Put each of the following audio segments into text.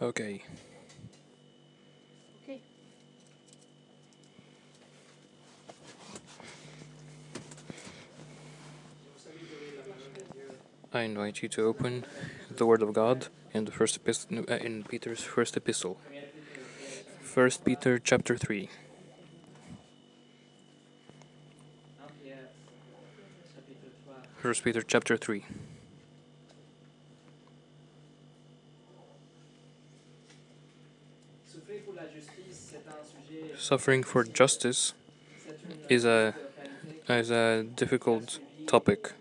Okay. Okay. I invite you to open the Word of God in the first epistle, uh, in Peter's first epistle. First Peter chapter three. First Peter chapter three. Suffering for justice is a is a difficult topic.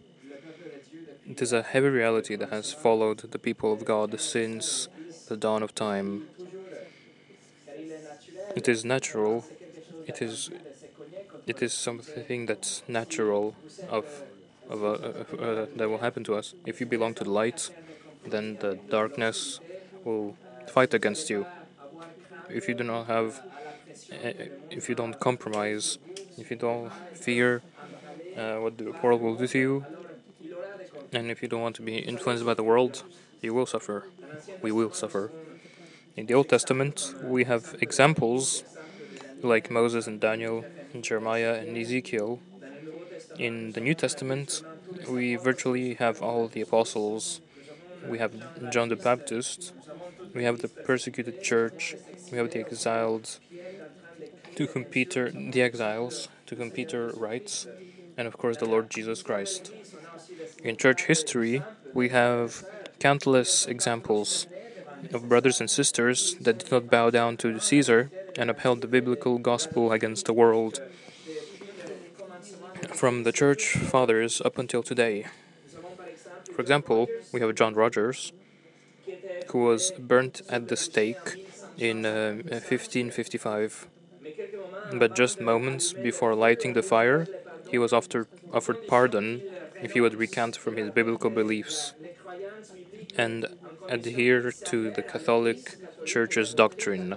It is a heavy reality that has followed the people of God since the dawn of time. It is natural. It is it is something that's natural of of uh, uh, uh, that will happen to us. If you belong to the light, then the darkness will fight against you. If you do not have, if you don't compromise, if you don't fear uh, what the world will do to you, and if you don't want to be influenced by the world, you will suffer. We will suffer. In the Old Testament, we have examples like Moses and Daniel, and Jeremiah and Ezekiel. In the New Testament, we virtually have all the apostles. We have John the Baptist. We have the persecuted church. We have the exiled, to whom Peter, the exiles, to whom Peter writes, and of course the Lord Jesus Christ. In church history, we have countless examples of brothers and sisters that did not bow down to Caesar and upheld the biblical gospel against the world. From the church fathers up until today. For example, we have John Rogers, who was burnt at the stake in uh, 1555. But just moments before lighting the fire, he was after, offered pardon if he would recant from his biblical beliefs and adhere to the Catholic Church's doctrine.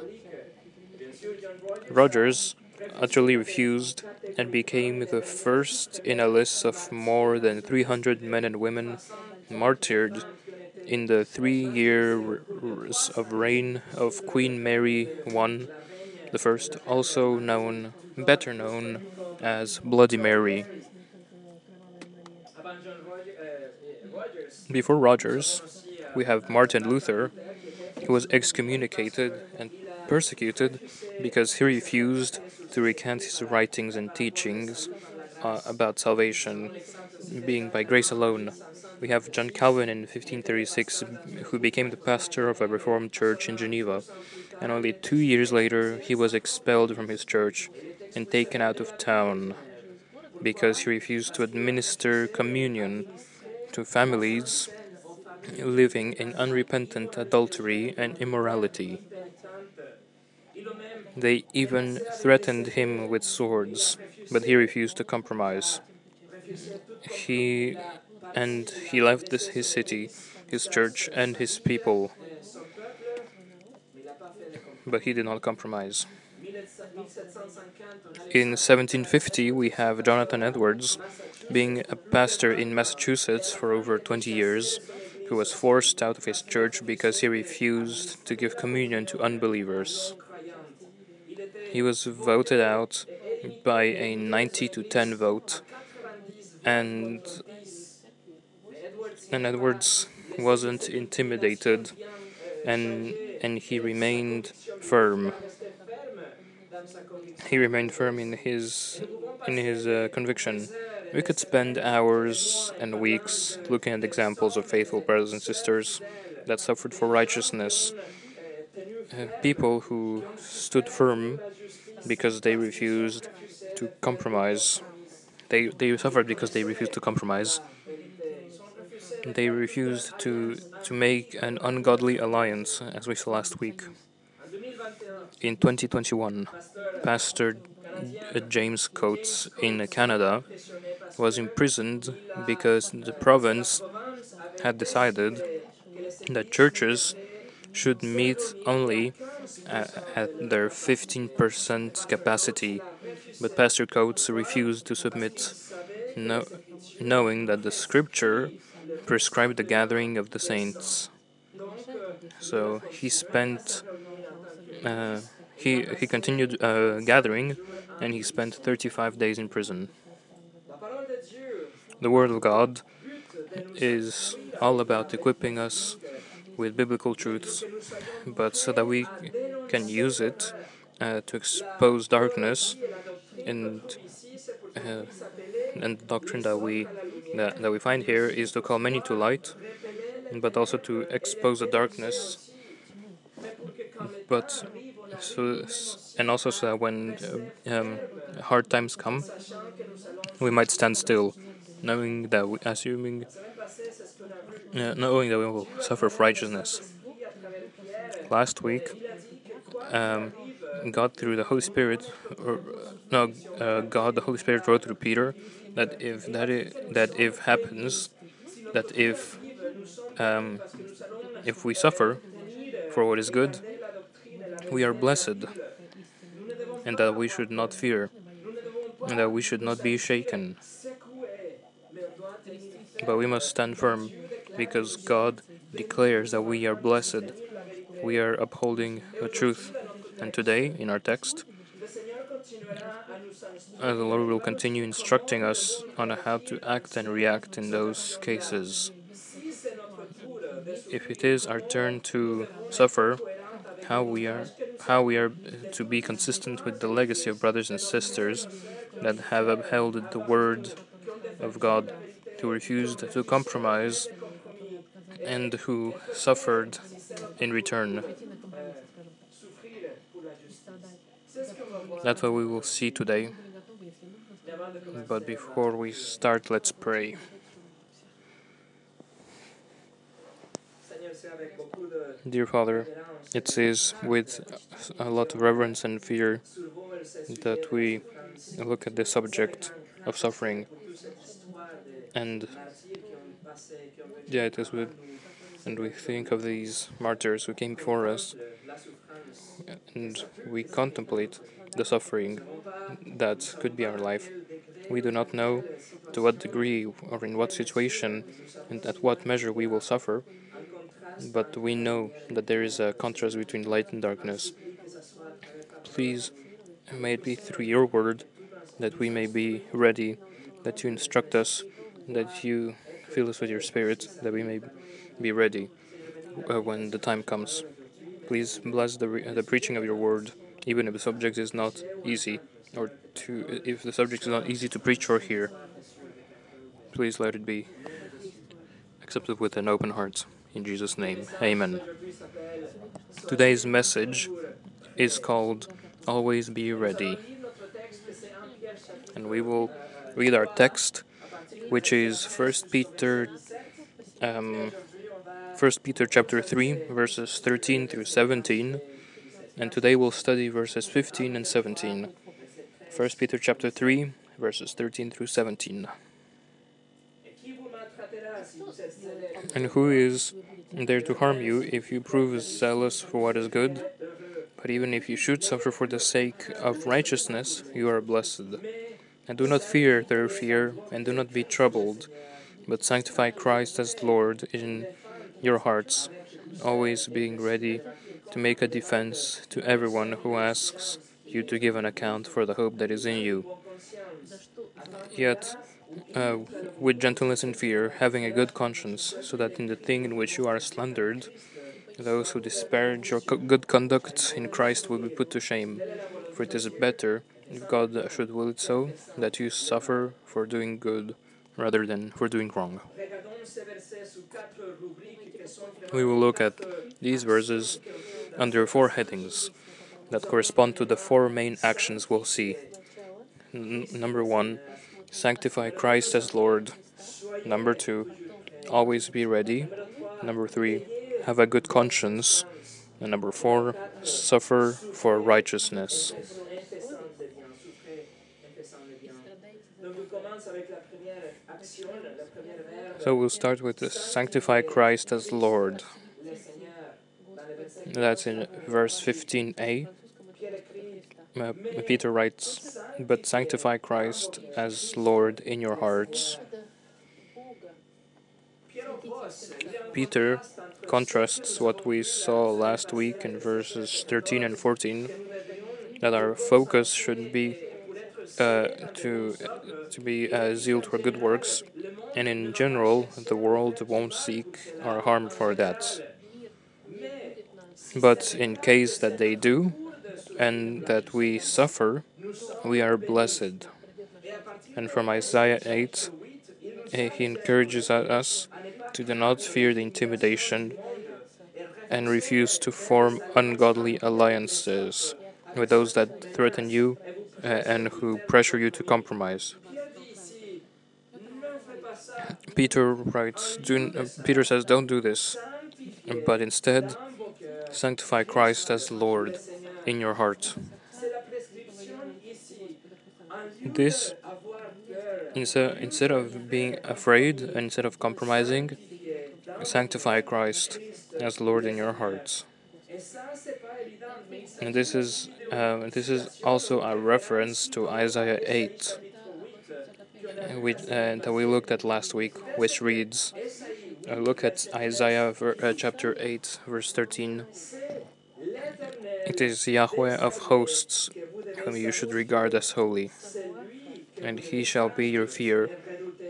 Rogers utterly refused and became the first in a list of more than 300 men and women martyred in the three years of reign of Queen Mary I, the first, also known, better known as Bloody Mary. Before Rogers, we have Martin Luther, who was excommunicated and persecuted because he refused to recant his writings and teachings uh, about salvation being by grace alone. We have John Calvin in 1536, who became the pastor of a Reformed church in Geneva, and only two years later he was expelled from his church and taken out of town because he refused to administer communion to families living in unrepentant adultery and immorality. They even threatened him with swords, but he refused to compromise. He and he left this, his city, his church, and his people, but he did not compromise. In 1750, we have Jonathan Edwards being a pastor in Massachusetts for over 20 years, who was forced out of his church because he refused to give communion to unbelievers. He was voted out by a 90 to 10 vote, and and Edwards wasn't intimidated, and and he remained firm. He remained firm in his in his uh, conviction. We could spend hours and weeks looking at examples of faithful brothers and sisters that suffered for righteousness. Uh, people who stood firm because they refused to compromise. They they suffered because they refused to compromise. They refused to to make an ungodly alliance, as we saw last week. In 2021, Pastor James Coates in Canada was imprisoned because the province had decided that churches should meet only at, at their 15% capacity, but Pastor Coates refused to submit, no, knowing that the scripture prescribed the gathering of the saints. So he spent, uh, he, he continued uh, gathering, and he spent 35 days in prison. The Word of God is all about equipping us with biblical truths, but so that we can use it uh, to expose darkness and uh, and the doctrine that we that, that we find here is to call many to light, but also to expose the darkness. But so and also so that when uh, um, hard times come, we might stand still, knowing that we, assuming uh, knowing that we will suffer for righteousness. Last week, um, God through the Holy Spirit, or no, uh, God the Holy Spirit wrote through Peter that if that is, that if happens, that if um, if we suffer for what is good, we are blessed, and that we should not fear, and that we should not be shaken. But we must stand firm, because God declares that we are blessed. We are upholding the truth. And today, in our text, uh, the Lord will continue instructing us on how to act and react in those cases. If it is our turn to suffer, how we are how we are to be consistent with the legacy of brothers and sisters that have upheld the word of God, who refused to compromise, and who suffered in return. That's what we will see today. But before we start, let's pray. Dear Father, it is with a lot of reverence and fear that we look at the subject of suffering. And yeah, it is with, and we think of these martyrs who came before us, and we contemplate the suffering that could be our life. We do not know to what degree or in what situation and at what measure we will suffer, but we know that there is a contrast between light and darkness. Please, may it be through your word that we may be ready, that you instruct us, that you fill us with your spirit, that we may be ready uh, when the time comes. Please bless the, re- the preaching of your word, even if the subject is not easy, or to if the subject is not easy to preach or hear. Please let it be accepted with an open heart. In Jesus' name, Amen. Today's message is called Always Be Ready. And we will read our text, which is 1 Peter. Um, 1 Peter chapter 3 verses 13 through 17 and today we'll study verses 15 and 17 1 Peter chapter 3 verses 13 through 17 And who is there to harm you if you prove zealous for what is good? But even if you should suffer for the sake of righteousness you are blessed. And do not fear their fear and do not be troubled but sanctify Christ as Lord in your hearts, always being ready to make a defense to everyone who asks you to give an account for the hope that is in you. Yet, uh, with gentleness and fear, having a good conscience, so that in the thing in which you are slandered, those who disparage your co- good conduct in Christ will be put to shame. For it is better, if God should will it so, that you suffer for doing good rather than for doing wrong. We will look at these verses under four headings that correspond to the four main actions we'll see. N- number one, sanctify Christ as Lord. Number two, always be ready. Number three, have a good conscience. And number four, suffer for righteousness. So we'll start with sanctify Christ as Lord. That's in verse 15a. Uh, Peter writes, But sanctify Christ as Lord in your hearts. Peter contrasts what we saw last week in verses 13 and 14 that our focus should be uh, to to be uh, zeal for good works, and in general, the world won't seek our harm for that. But in case that they do, and that we suffer, we are blessed. And from Isaiah 8, eh, he encourages us to do not fear the intimidation and refuse to form ungodly alliances with those that threaten you uh, and who pressure you to compromise. Peter writes, do, Peter says, don't do this, but instead sanctify Christ as Lord in your heart. This, instead, of being afraid, instead of compromising, sanctify Christ as Lord in your hearts. And this is uh, this is also a reference to Isaiah 8, which, uh, that we looked at last week, which reads, Uh, look at Isaiah ver, uh, chapter 8, verse 13. It is Yahweh of hosts, whom you should regard as holy, and he shall be your fear,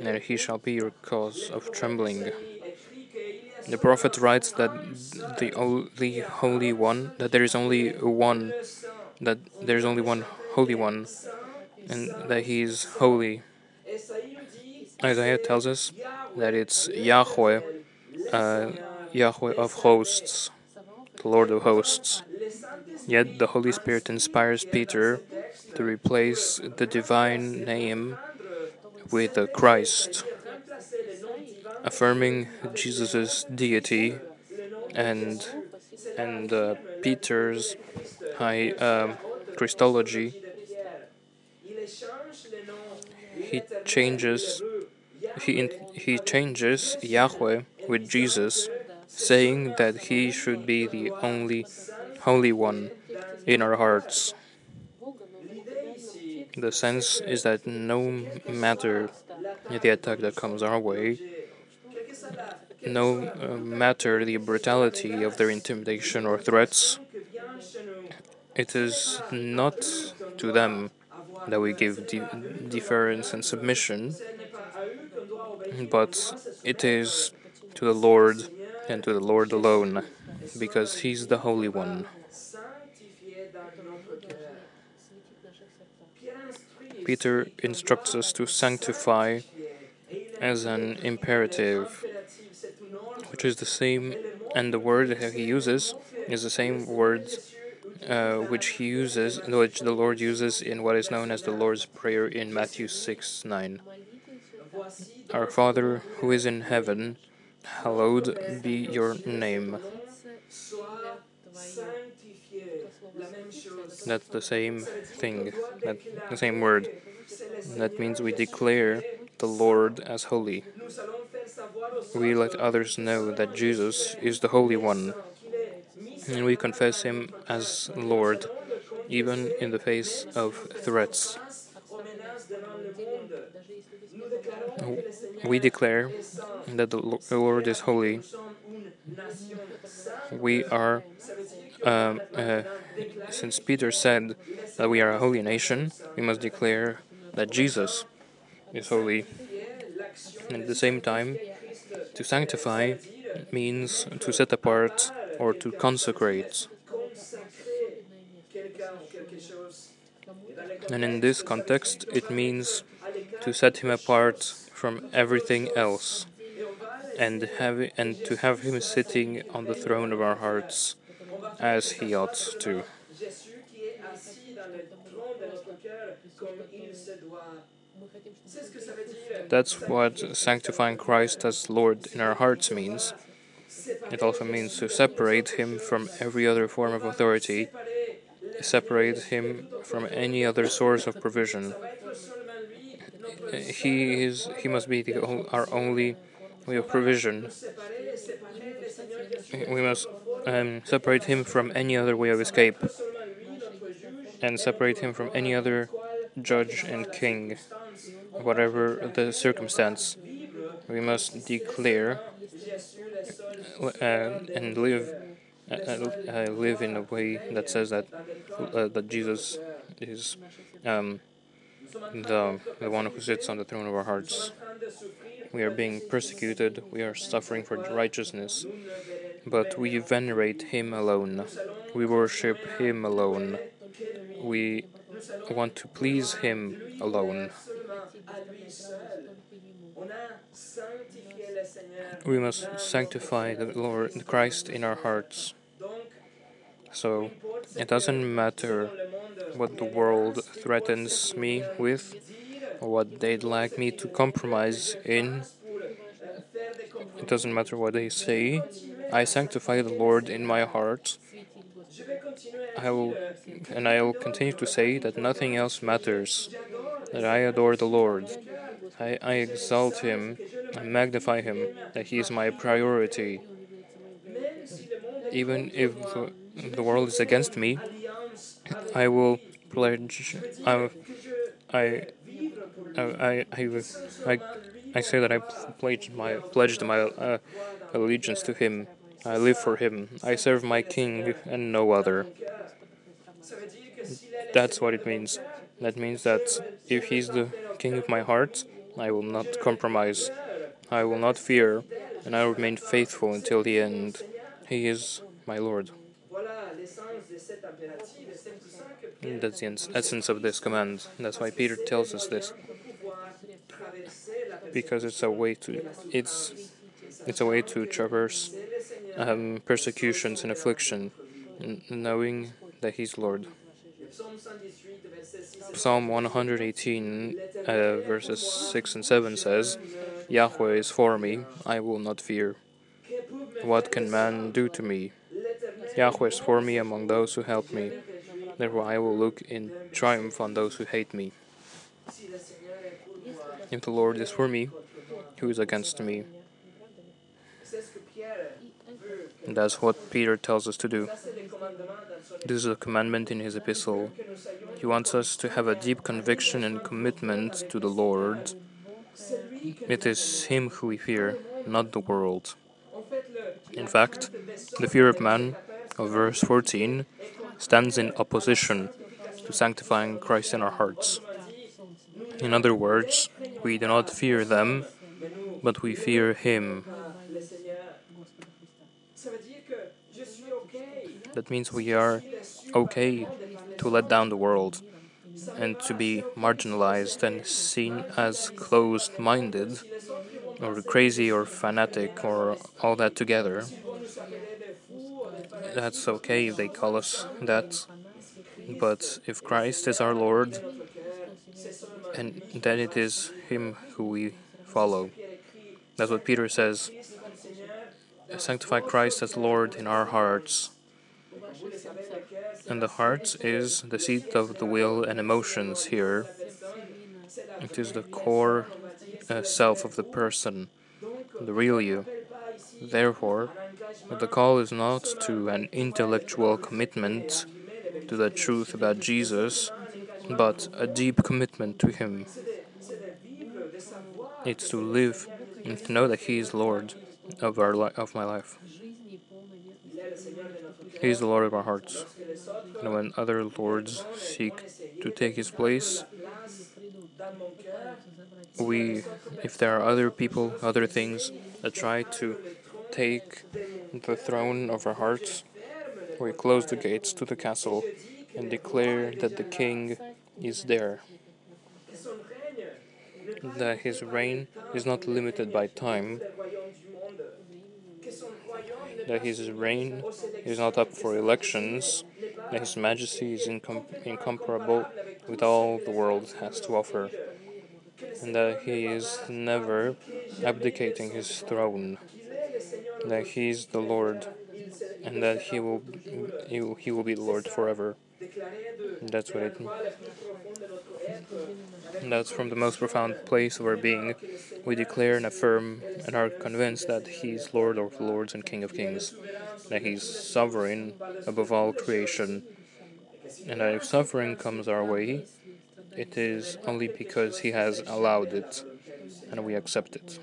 and he shall be your cause of trembling. The prophet writes that the only holy one, that there is only one, that there is only one holy one, and that he is holy. Isaiah tells us that it's Yahweh, uh, Yahweh of hosts, the Lord of hosts. Yet the Holy Spirit inspires Peter to replace the divine name with Christ affirming Jesus' deity and and uh, Peter's high um, Christology, he changes he he changes Yahweh with Jesus, saying that he should be the only holy one in our hearts. The sense is that no matter the attack that comes our way, no uh, matter the brutality of their intimidation or threats, it is not to them that we give de deference and submission, but it is to the Lord and to the Lord alone, because He's the Holy One. Peter instructs us to sanctify as an imperative which is the same, and the word that he uses is the same word uh, which he uses, which the Lord uses in what is known as the Lord's Prayer in Matthew 6 9. Our Father who is in heaven, hallowed be your name. That's the same thing, that, the same word. That means we declare the Lord as holy we let others know that Jesus is the Holy One, and we confess Him as Lord, even in the face of threats. We declare that the Lord is holy. We are, um, uh, since Peter said that we are a holy nation, we must declare that Jesus is holy. And at the same time, to sanctify means to set apart or to consecrate. And in this context, it means to set him apart from everything else and have and to have him sitting on the throne of our hearts as he ought to. That's what sanctifying Christ as Lord in our hearts means. It also means to separate him from every other form of authority, separate him from any other source of provision. He is he must be the, our only way of provision. We must um, separate him from any other way of escape, and separate him from any other judge and king whatever the circumstance. We must declare uh, and live uh, uh, live in a way that says that uh, that Jesus is um, the the one who sits on the throne of our hearts. We are being persecuted. We are suffering for righteousness, but we venerate Him alone. We worship Him alone. We want to please Him alone. We must sanctify the Lord Christ in our hearts. So it doesn't matter what the world threatens me with what they'd like me to compromise in. It doesn't matter what they say. I sanctify the Lord in my heart. I will, and I will continue to say that nothing else matters. That I adore the Lord. I, I exalt Him. I magnify Him. That He is my priority. Even if the, the world is against me, I will pledge. I, I, I, I, I, say that I pledged my pledged my uh, allegiance to Him. I live for Him. I serve my King and no other. That's what it means. That means that if He's the King of my heart, I will not compromise. I will not fear, and I will remain faithful until the end. He is my Lord. That's the essence of this command. That's why Peter tells us this. Because it's a way to it's it's a way to traverse um, persecutions and affliction, knowing that He's Lord. Psalm 118, uh, verses 6 and 7 says, Yahweh is for me, I will not fear. What can man do to me? Yahweh is for me among those who help me. Therefore, I will look in triumph on those who hate me. If the Lord is for me, who is against me? And that's what Peter tells us to do. This is a commandment in his epistle. He wants us to have a deep conviction and commitment to the Lord. It is Him who we fear, not the world. In fact, the fear of man, of verse 14, stands in opposition to sanctifying Christ in our hearts. In other words, we do not fear them, but we fear Him. That means we are okay to let down the world and to be marginalized and seen as closed minded or crazy or fanatic or all that together. That's okay if they call us that. But if Christ is our Lord, and then it is Him who we follow. That's what Peter says. Sanctify Christ as Lord in our hearts. And the heart is the seat of the will and emotions here. It is the core uh, self of the person, the real you. Therefore, the call is not to an intellectual commitment to the truth about Jesus, but a deep commitment to Him. It's to live and to know that He is Lord of our li- of my life. He is the Lord of our hearts. And when other lords seek to take His place, we, if there are other people, other things that try to take the throne of our hearts, we close the gates to the castle and declare that the king is there. That his reign is not limited by time. That his reign is not up for elections. That his majesty is incom- incomparable with all the world has to offer. And that he is never abdicating his throne that he is the Lord, and that he will he will, be the Lord forever. That's what it. That's from the most profound place of our being. We declare and affirm and are convinced that He is Lord of lords and King of kings, that He is sovereign above all creation, and that if suffering comes our way, it is only because He has allowed it, and we accept it.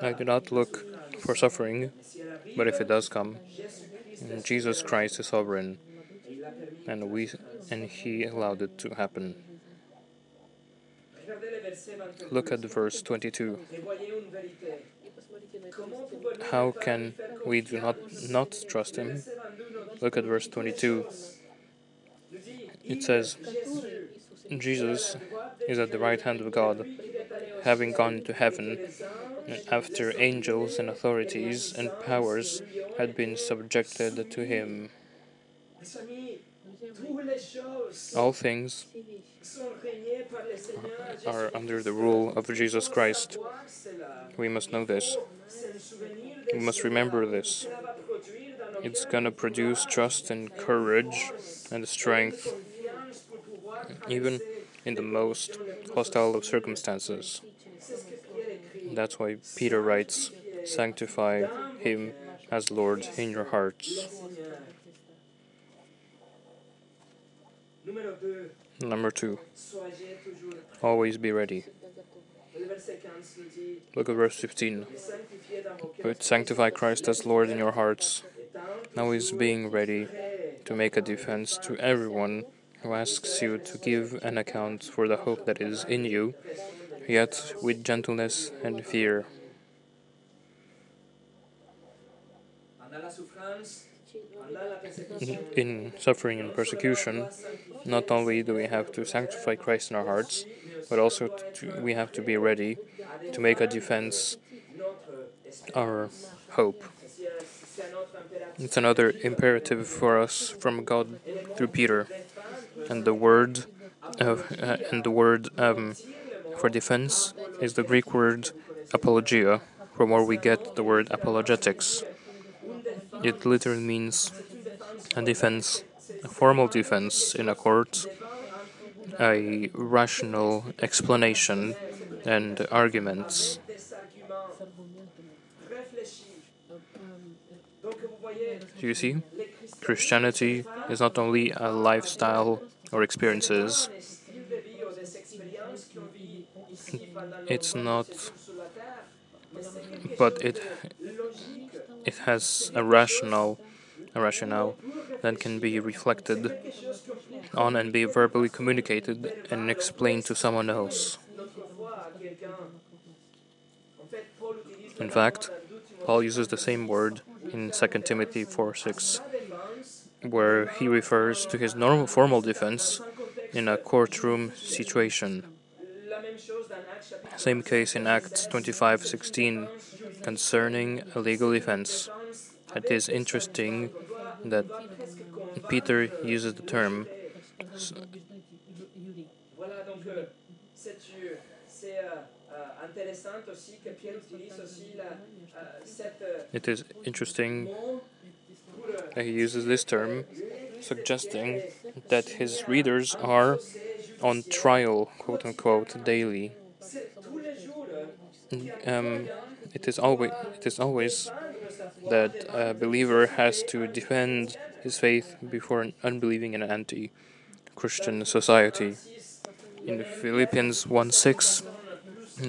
I do not look for suffering, but if it does come, Jesus Christ is sovereign, and we and He allowed it to happen. Look at verse 22. How can we do not not trust Him? Look at verse 22. It says, Jesus is at the right hand of God, having gone to heaven after angels and authorities and powers had been subjected to him. All things are under the rule of Jesus Christ. We must know this. We must remember this. It's going to produce trust and courage and strength, even in the most hostile of circumstances. That's why Peter writes, Sanctify him as Lord in your hearts. Number two, always be ready. Look at verse 15. But sanctify Christ as Lord in your hearts, always being ready to make a defense to everyone who asks you to give an account for the hope that is in you, yet with gentleness and fear. In suffering and persecution, not only do we have to sanctify Christ in our hearts, but also to, we have to be ready to make a defense our hope. It's another imperative for us from God through Peter, and the word of uh, and the word um, for defense is the Greek word apologia, from where we get the word apologetics. It literally means a defense, a formal defense in a court, a rational explanation and arguments. Do you see? Christianity is not only a lifestyle or experiences. It's not, but it it has a rational, a rationale that can be reflected on and be verbally communicated and explained to someone else. In fact, Paul uses the same word in 2 Timothy 4 6, where he refers to his normal formal defense in a courtroom situation. Same case in Acts 25:16 concerning a legal. It is interesting that Peter uses the term it is interesting that he uses this term, suggesting that his readers are on trial, quote unquote, daily. Um, it is always it is always that a believer has to defend his faith before an unbelieving and anti-Christian society. In Philippians 1:6,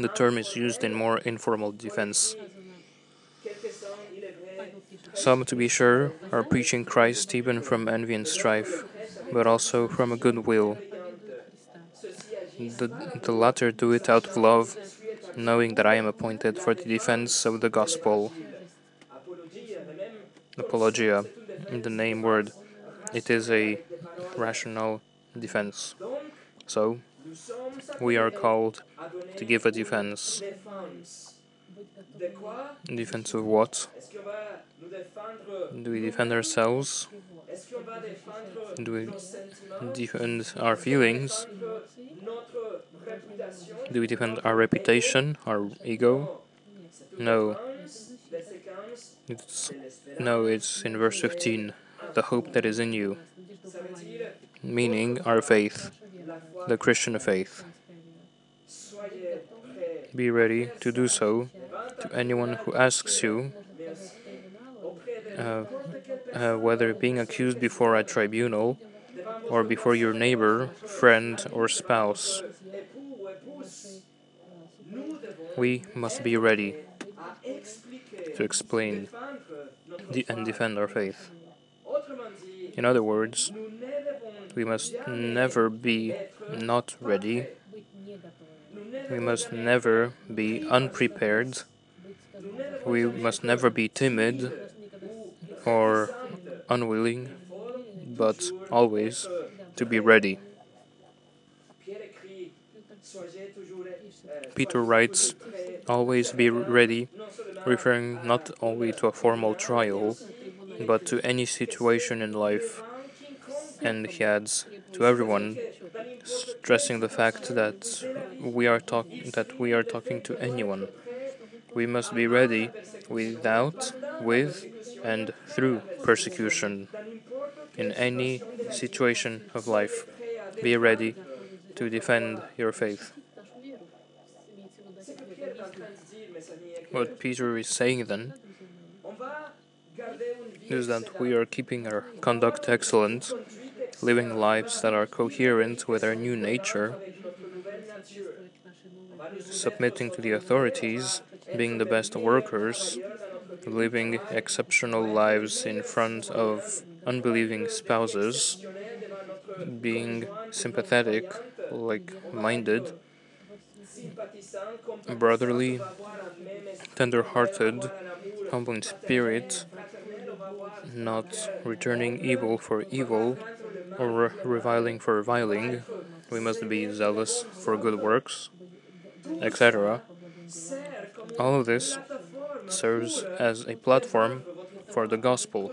the term is used in more informal defense. Some, to be sure, are preaching Christ even from envy and strife, but also from a good will. The, the latter do it out of love, knowing that I am appointed for the defense of the gospel. Apologia, in the name word, it is a rational defense. So, we are called to give a defense. Defense of what? Do we defend ourselves? Do we defend our feelings? Do we defend our reputation, our ego? No. It's, no, it's in verse 15 the hope that is in you, meaning our faith, the Christian faith. Be ready to do so to anyone who asks you uh, uh, whether being accused before a tribunal or before your neighbor, friend, or spouse. We must be ready to explain and defend our faith. In other words, we must never be not ready. We must never be unprepared. We must never be timid or unwilling, but always to be ready. Peter writes, always be ready, referring not only to a formal trial, but to any situation in life. And he adds, to everyone, stressing the fact that we are talk that we are talking to anyone. We must be ready without, with, and through persecution. In any situation of life, be ready to defend your faith. What Peter is saying then is that we are keeping our conduct excellent, living lives that are coherent with our new nature, submitting to the authorities, being the best workers, living exceptional lives in front of unbelieving spouses, being sympathetic, like minded, brotherly, tender hearted, humble in spirit, not returning evil for evil or reviling for reviling. We must be zealous for good works, etc. All of this serves as a platform for the gospel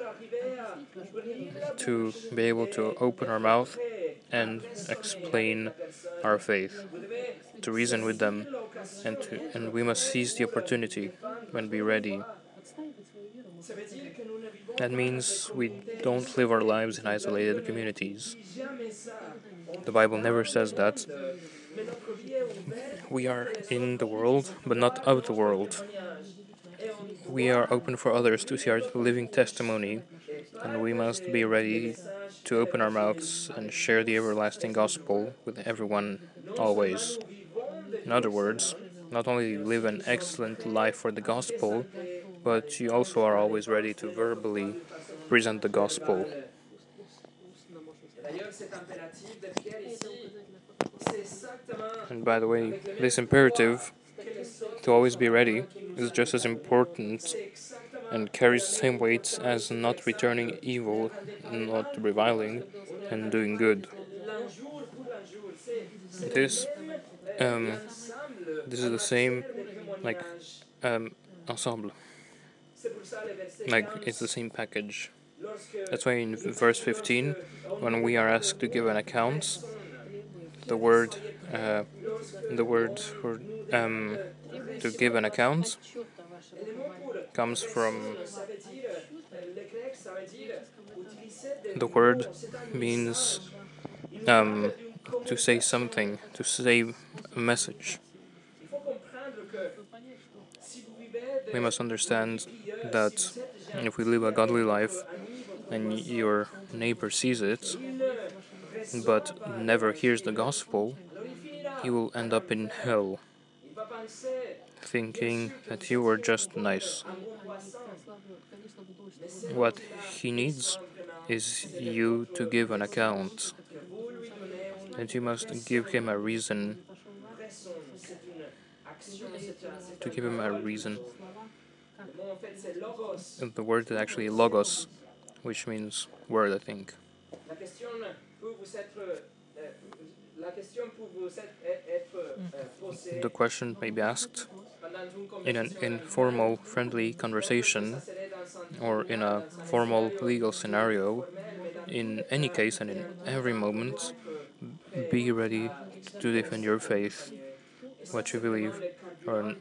to be able to open our mouth and explain our faith, to reason with them, and, to, and we must seize the opportunity when be ready. That means we don't live our lives in isolated communities. The Bible never says that. We are in the world, but not of the world. We are open for others to see our living testimony, and we must be ready to open our mouths and share the everlasting gospel with everyone always. In other words, not only live an excellent life for the gospel, but you also are always ready to verbally present the gospel. And by the way, this imperative to always be ready is just as important and carries the same weight as not returning evil, not reviling, and doing good. This, um, this is the same, like, um, ensemble. Like, it's the same package. That's why in verse 15, when we are asked to give an account, the word, uh, the word for, um, to give an account comes from the word means um, to say something, to say a message. We must understand that if we live a godly life and your neighbor sees it but never hears the gospel, he will end up in hell thinking that you were just nice. What he needs is you to give an account, and you must give him a reason. To give him a reason. The word is actually logos, which means word, I think. The question may be asked in an informal, friendly conversation or in a formal legal scenario. In any case and in every moment, be ready to defend your faith, what you believe, or,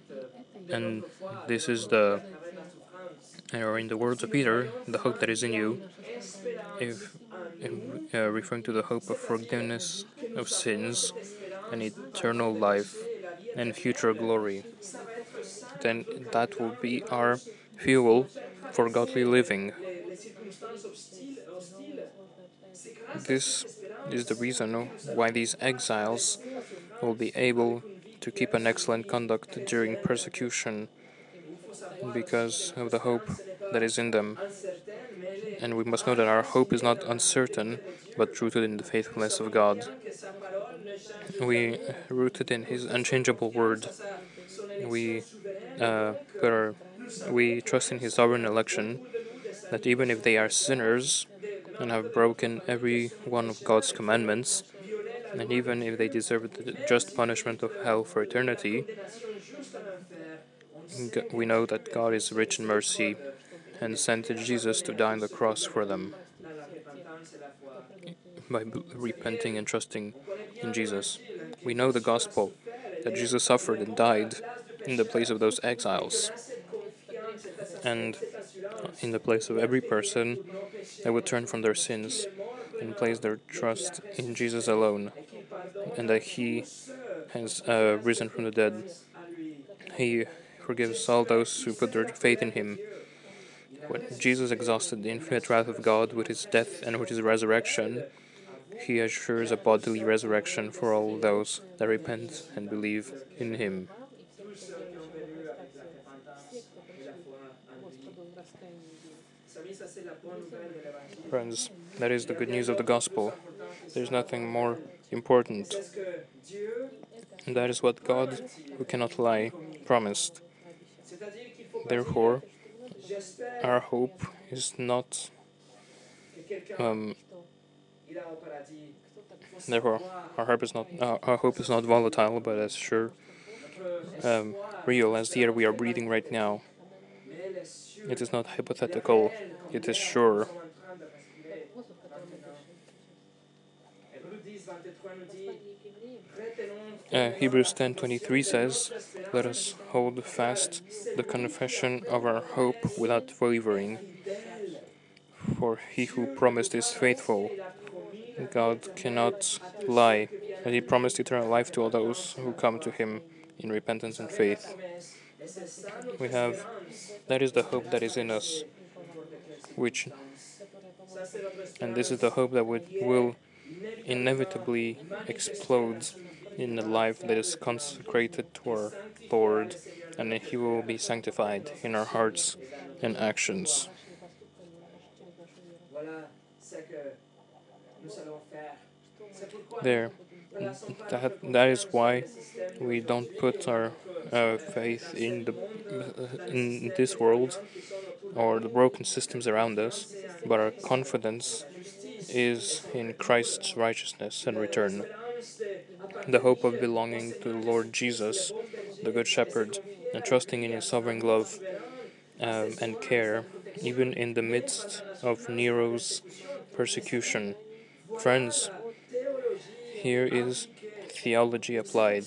and this is the, or in the words of Peter, the hope that is in you. If, if uh, referring to the hope of forgiveness of sins and eternal life and future glory then that will be our fuel for godly living. This is the reason why these exiles will be able to keep an excellent conduct during persecution because of the hope that is in them. And we must know that our hope is not uncertain, but rooted in the faithfulness of God. We rooted in His unchangeable word. We uh, put our, we trust in His sovereign election. That even if they are sinners and have broken every one of God's commandments, and even if they deserve the just punishment of hell for eternity, we know that God is rich in mercy and sent Jesus to die on the cross for them by repenting and trusting in Jesus. We know the gospel that Jesus suffered and died in the place of those exiles and in the place of every person that would turn from their sins and place their trust in Jesus alone and that He has uh, risen from the dead. He forgives all those who put their faith in Him. When Jesus exhausted the infinite wrath of God with His death and with His resurrection, He assures a bodily resurrection for all those that repent and believe in Him. Friends, that is the good news of the gospel. There's nothing more important. And that is what God, who cannot lie, promised. Therefore, our hope is not. Um, therefore, our hope is not uh, our hope is not volatile, but as sure, um, real as the air we are breathing right now. It is not hypothetical. It is sure. Uh, Hebrews 10:23 says, "Let us hold fast the confession of our hope without wavering, for he who promised is faithful. God cannot lie, and he promised eternal life to all those who come to him in repentance and faith. We have that is the hope that is in us, which and this is the hope that will inevitably explode in the life that is consecrated to our Lord, and He will be sanctified in our hearts and actions. There, that, that is why we don't put our uh, faith in the in this world or the broken systems around us, but our confidence is in Christ's righteousness and return. The hope of belonging to the Lord Jesus, the Good Shepherd, and trusting in His sovereign love um, and care, even in the midst of Nero's persecution. Friends, here is theology applied.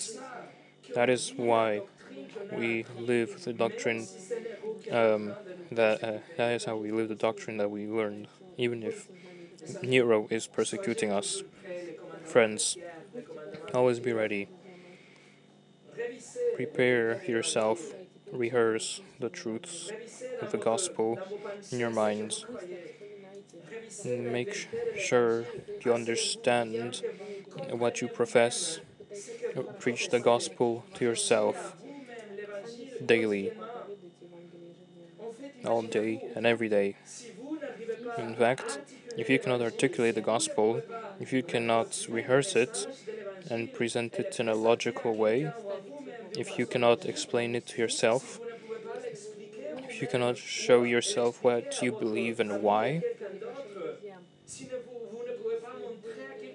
That is why we live the doctrine um, that uh, that is how we live the doctrine that we learned, even if Nero is persecuting us. Friends, always be ready. Prepare yourself, rehearse the truths of the gospel in your minds. Make sure you understand what you profess. Preach the gospel to yourself daily, all day and every day. In fact, if you cannot articulate the gospel, if you cannot rehearse it and present it in a logical way, if you cannot explain it to yourself, if you cannot show yourself what you believe and why,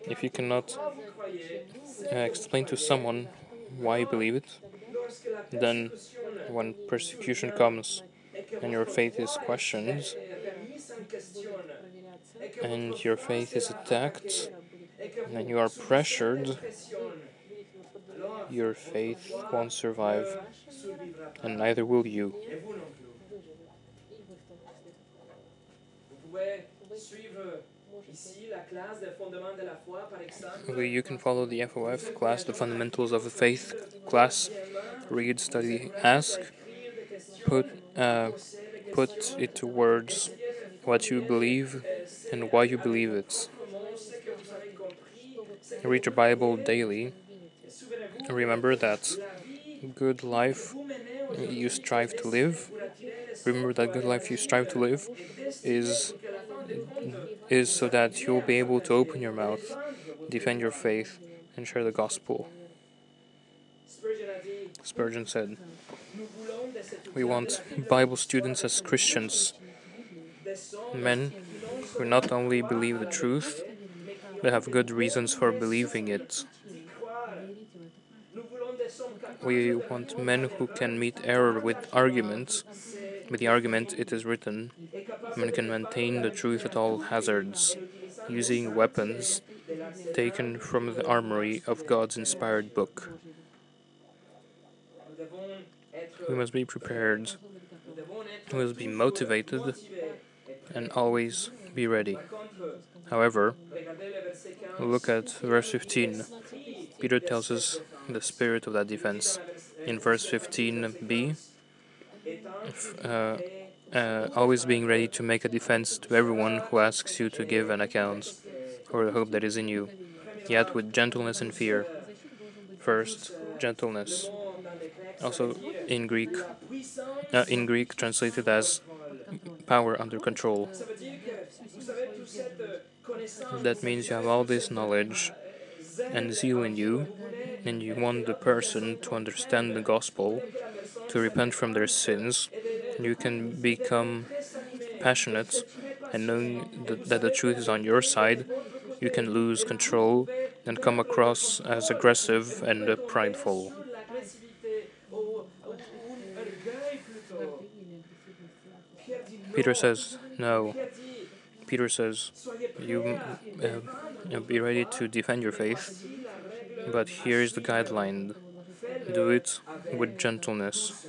if you cannot uh, explain to someone why you believe it, then when persecution comes and your faith is questioned, and your faith is attacked, and you are pressured, your faith won't survive, and neither will you. You can follow the FOF class, the Fundamentals of the Faith class, read, study, ask, put, uh, put it to words what you believe and why you believe it. Read your Bible daily. Remember that good life you strive to live, remember that good life you strive to live is is so that you'll be able to open your mouth, defend your faith, and share the gospel. Spurgeon said, We want Bible students as Christians, men who not only believe the truth, but have good reasons for believing it. We want men who can meet error with arguments. With the argument, it is written, men can maintain the truth at all hazards, using weapons taken from the armory of God's inspired book. We must be prepared. We must be motivated and always be ready. However, look at verse 15. Peter tells us the spirit of that defense. In verse 15b, uh, uh, always being ready to make a defense to everyone who asks you to give an account for the hope that is in you, yet with gentleness and fear. First, gentleness. Also in Greek, uh, in Greek translated as power under control. That means you have all this knowledge and zeal in you, and you want the person to understand the gospel, to repent from their sins, you can become passionate and knowing that, the truth is on your side, you can lose control and come across as aggressive and prideful. Peter says, No. Peter says, You uh, be ready to defend your faith, but here is the guideline do it with gentleness.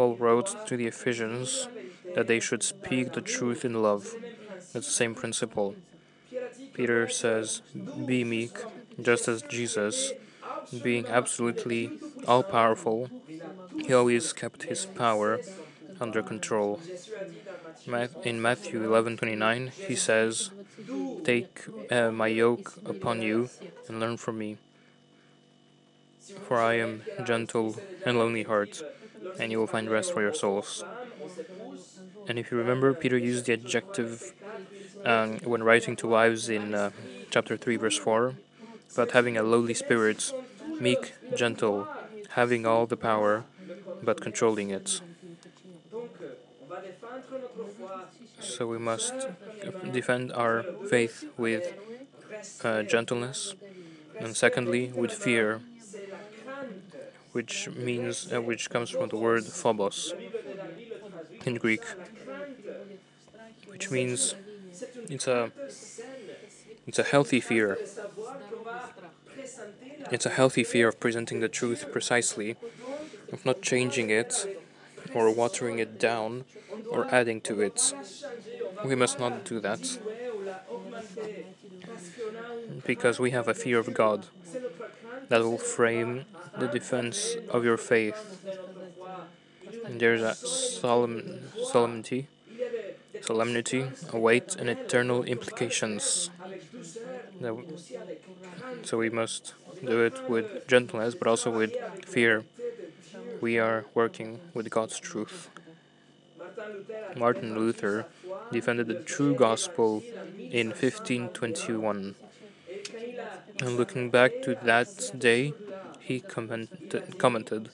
Paul wrote to the Ephesians that they should speak the truth in love. It's the same principle. Peter says, Be meek, just as Jesus, being absolutely all powerful, he always kept his power under control. In Matthew 11:29, he says, "Take uh, my yoke upon you and learn from me, for I am gentle and lonely heart, and you will find rest for your souls." And if you remember, Peter used the adjective um, when writing to wives in uh, chapter 3, verse 4, about having a lowly spirit, meek, gentle, having all the power, but controlling it. So we must defend our faith with uh, gentleness, and secondly, with fear, which means uh, which comes from the word phobos in Greek, which means it's a it's a healthy fear. It's a healthy fear of presenting the truth precisely, of not changing it or watering it down or adding to it. We must not do that because we have a fear of God that will frame the defense of your faith. And there's a solemn solemnity, solemnity, a weight, and eternal implications. So we must do it with gentleness, but also with fear. We are working with God's truth. Martin Luther defended the true gospel in 1521. And looking back to that day, he commented, commented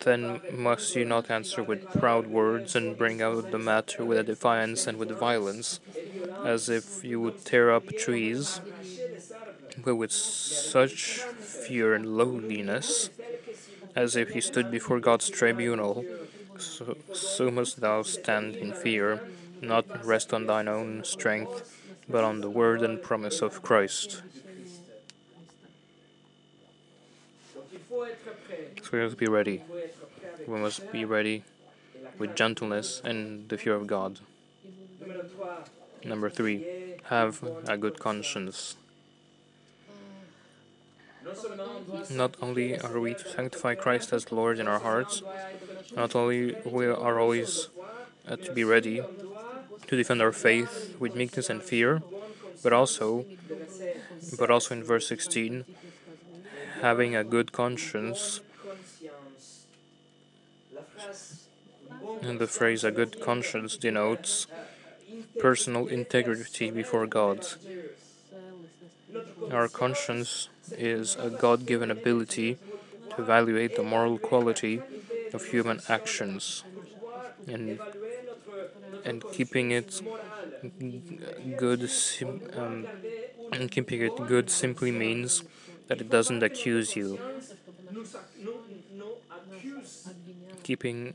Then must you not answer with proud words and bring out the matter with a defiance and with violence, as if you would tear up trees, but with such fear and lowliness, as if you stood before God's tribunal so, so must thou stand in fear, not rest on thine own strength, but on the word and promise of Christ. So we must be ready. We must be ready with gentleness and the fear of God. Number three, have a good conscience. Not only are we to sanctify Christ as Lord in our hearts, not only we are always uh, to be ready to defend our faith with meekness and fear, but also, but also in verse 16, having a good conscience. And the phrase a good conscience denotes personal integrity before God. Our conscience is a God given ability to evaluate the moral quality of human actions and, and keeping it good um, and keeping it good simply means that it doesn't accuse you. Keeping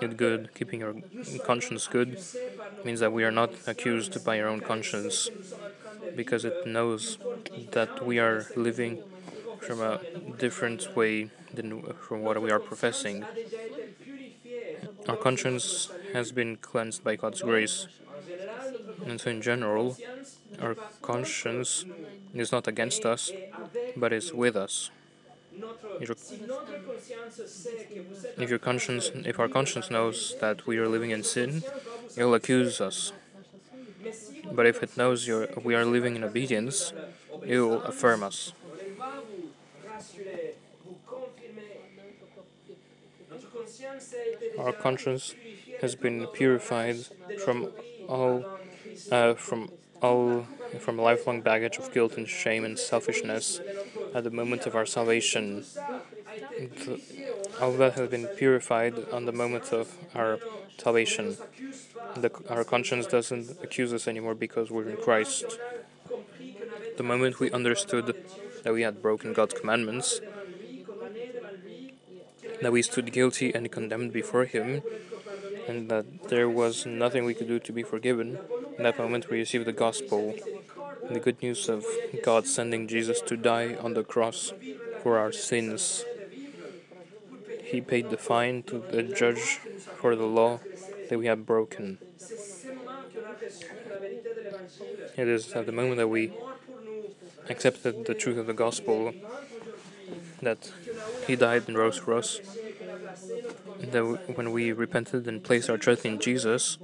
it good, keeping your conscience good, means that we are not accused by our own conscience because it knows that we are living from a different way than from what we are professing. Our conscience has been cleansed by God's grace. And so, in general, our conscience is not against us, but is with us. If your conscience, if our conscience knows that we are living in sin, it will accuse us. But if it knows we are living in obedience, it will affirm us. Our conscience has been purified from all, uh, from all, from a lifelong baggage of guilt and shame and selfishness at the moment of our salvation. All that has been purified on the moment of our salvation. The, our conscience doesn't accuse us anymore because we're in Christ. The moment we understood that we had broken God's commandments, that we stood guilty and condemned before Him, and that there was nothing we could do to be forgiven, in that moment we received the gospel, the good news of God sending Jesus to die on the cross for our sins. He paid the fine to the judge for the law that we have broken. It is at the moment that we accepted the truth of the gospel that He died and rose for us, that when we repented and placed our trust in Jesus,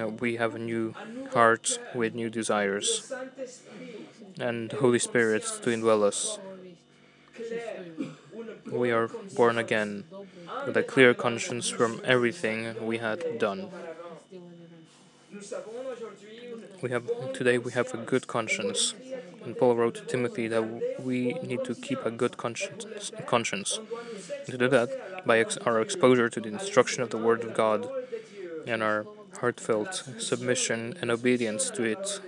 know, we have a new heart with new desires and the Holy Spirit to indwell us. We are born again with a clear conscience from everything we had done. We have today we have a good conscience, and Paul wrote to Timothy that we need to keep a good conscience. conscience. To do that, by ex our exposure to the instruction of the Word of God, and our heartfelt submission and obedience to it.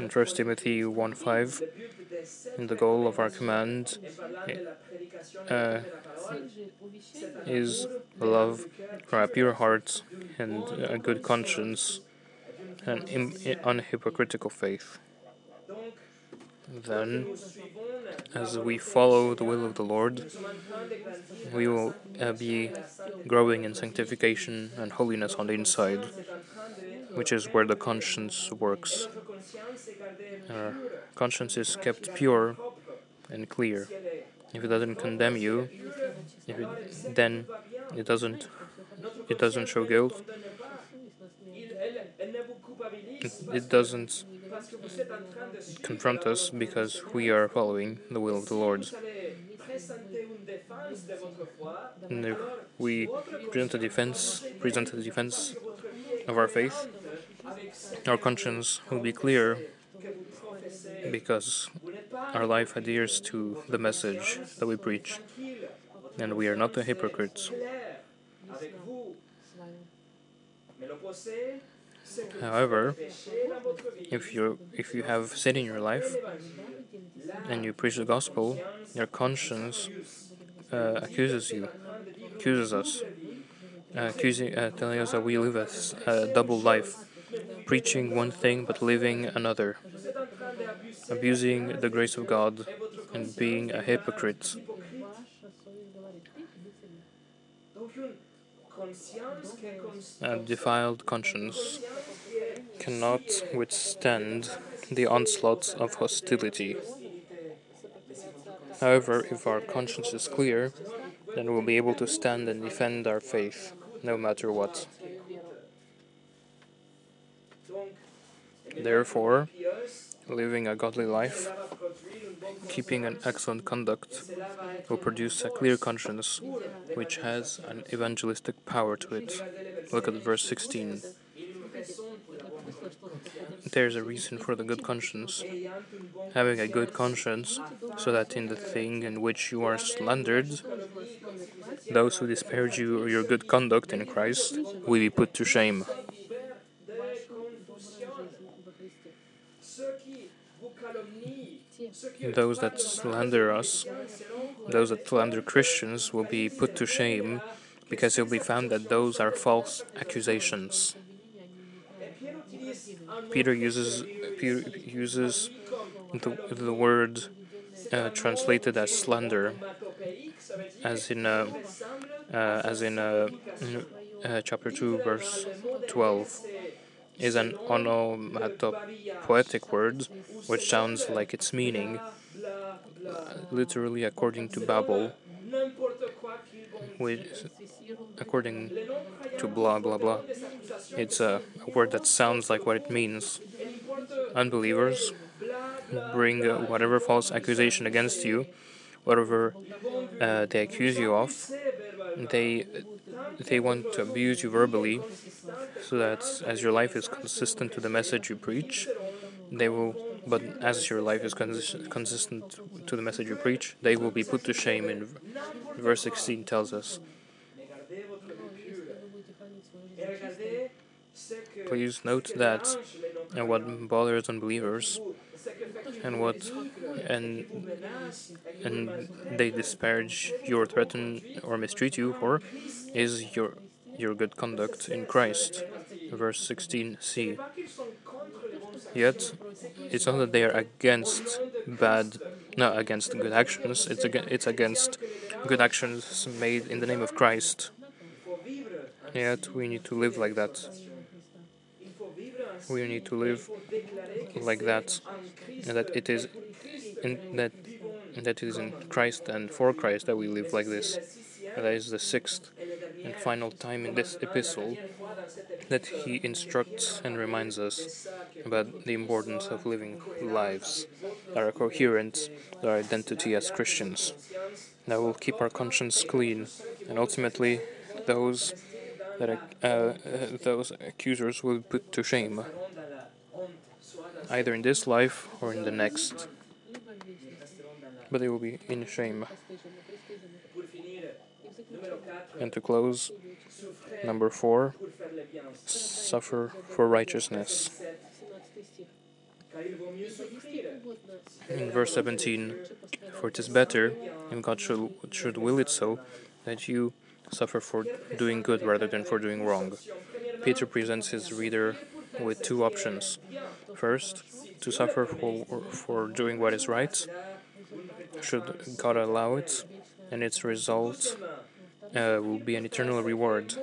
In 1 Timothy 1:5, the goal of our command uh, is love from a pure heart and a good conscience and unhypocritical faith. Then, as we follow the will of the Lord, we will uh, be growing in sanctification and holiness on the inside, which is where the conscience works. Our conscience is kept pure and clear. If it doesn't condemn you, it, then it doesn't it doesn't show guilt. It, it doesn't confront us because we are following the will of the Lord. And if we present a defense, present a defense of our faith, our conscience will be clear because our life adheres to the message that we preach, and we are not the hypocrites. However, if you if you have sin in your life and you preach the gospel, your conscience uh, accuses you, accuses us, uh, accusing, uh, telling us that we live a, a double life, preaching one thing but living another, abusing the grace of God and being a hypocrite. A defiled conscience cannot withstand the onslaughts of hostility. However, if our conscience is clear, then we'll be able to stand and defend our faith. no matter what. Therefore, living a godly life, keeping an excellent conduct, will produce a clear conscience, which has an evangelistic power to it. Look at verse 16. There's a reason for the good conscience. Having a good conscience, so that in the thing in which you are slandered, those who disparage you or your good conduct in Christ will be put to shame. Those that slander us, those that slander Christians, will be put to shame because it will be found that those are false accusations. Peter uses Peter uses the, the word uh, translated as slander, as in uh, uh, as in uh, uh, chapter two, verse twelve, is an onomatopoetic word, which sounds like its meaning, literally according to Babel, with according to blah blah blah. It's a, a word that sounds like what it means. Unbelievers bring whatever false accusation against you, whatever uh, they accuse you of. They they want to abuse you verbally, so that as your life is consistent to the message you preach, they will. But as your life is consist consistent to the message you preach, they will be put to shame. In verse 16 tells us. Please note that and what bothers unbelievers and what and and they disparage you or threaten or mistreat you for is your your good conduct in Christ. Verse 16c. Yet it's not that they are against bad no against good actions, it's against, it's against good actions made in the name of Christ. Yet we need to live like that we need to live like that, and that it is in that that it is in Christ and for Christ that we live like this. That is the sixth and final time in this epistle that he instructs and reminds us about the importance of living lives that are coherent with our identity as Christians, that will keep our conscience clean, and ultimately those that uh, uh, those accusers will be put to shame, either in this life or in the next. But they will be in shame. And to close, number four, suffer for righteousness. In verse 17, for it is better, and God should, should will it so, that you suffer for doing good rather than for doing wrong. Peter presents his reader with two options. First, to suffer for, for doing what is right, should God allow it, and its result uh, will be an eternal reward.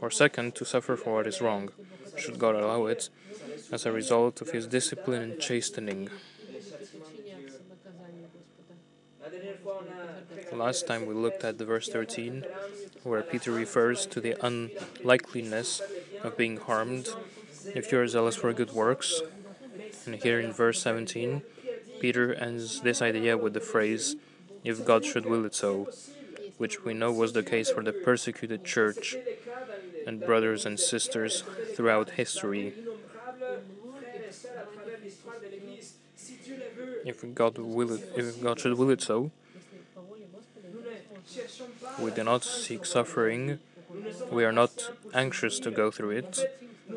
Or second, to suffer for what is wrong, should God allow it, as a result of his discipline and chastening. Last time we looked at the verse 13, where Peter refers to the unlikeliness of being harmed if you are zealous for good works. And here in verse 17, Peter ends this idea with the phrase, if God should will it so, which we know was the case for the persecuted church and brothers and sisters throughout history. If God will it, if God should will it so, we do not seek suffering. We are not anxious to go through it.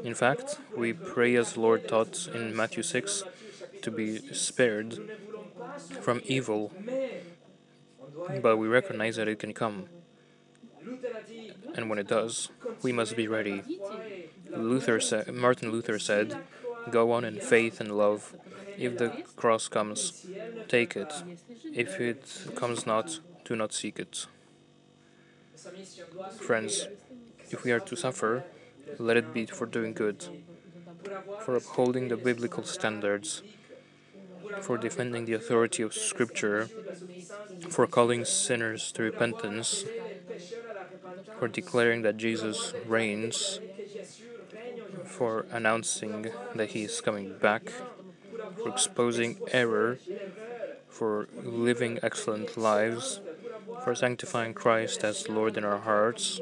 In fact, we pray as Lord taught in Matthew 6 to be spared from evil, but we recognize that it can come. And when it does, we must be ready. Luther said, Martin Luther said, Go on in faith and love. If the cross comes, take it. If it comes not, do not seek it. Friends, if we are to suffer, let it be for doing good, for upholding the biblical standards, for defending the authority of Scripture, for calling sinners to repentance, for declaring that Jesus reigns, for announcing that He is coming back, for exposing error, for living excellent lives, for sanctifying Christ as Lord in our hearts,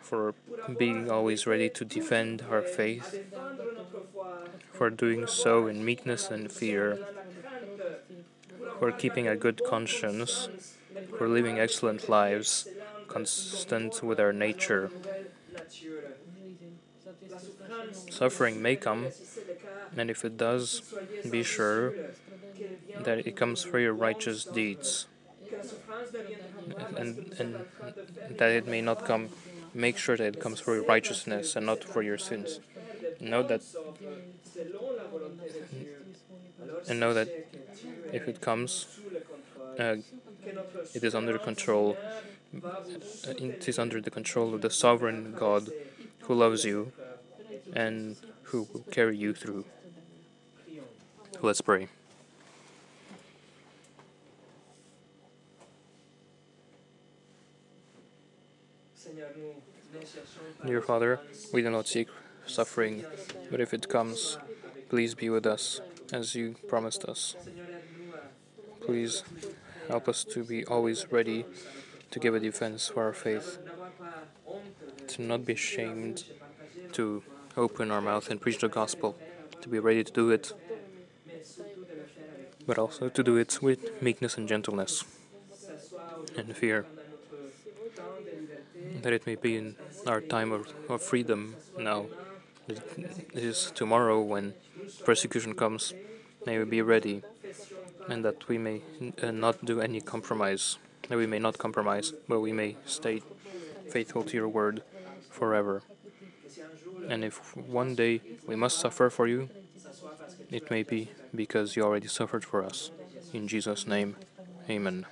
for being always ready to defend our faith, for doing so in meekness and fear, for keeping a good conscience, for living excellent lives consistent with our nature. Suffering may come, and if it does, be sure that it comes for your righteous deeds. And, and that it may not come, make sure that it comes for your righteousness and not for your sins. Know that, and know that if it comes, uh, it is under control. It is under the control of the sovereign God who loves you and who will carry you through. Let's pray. Dear Father, we do not seek suffering, but if it comes, please be with us as you promised us. Please help us to be always ready to give a defense for our faith, to not be ashamed to open our mouth and preach the gospel, to be ready to do it, but also to do it with meekness and gentleness and fear. That it may be in our time of, of freedom now. It is tomorrow when persecution comes. May we be ready, and that we may uh, not do any compromise. That we may not compromise, but we may stay faithful to your word forever. And if one day we must suffer for you, it may be because you already suffered for us. In Jesus' name, amen.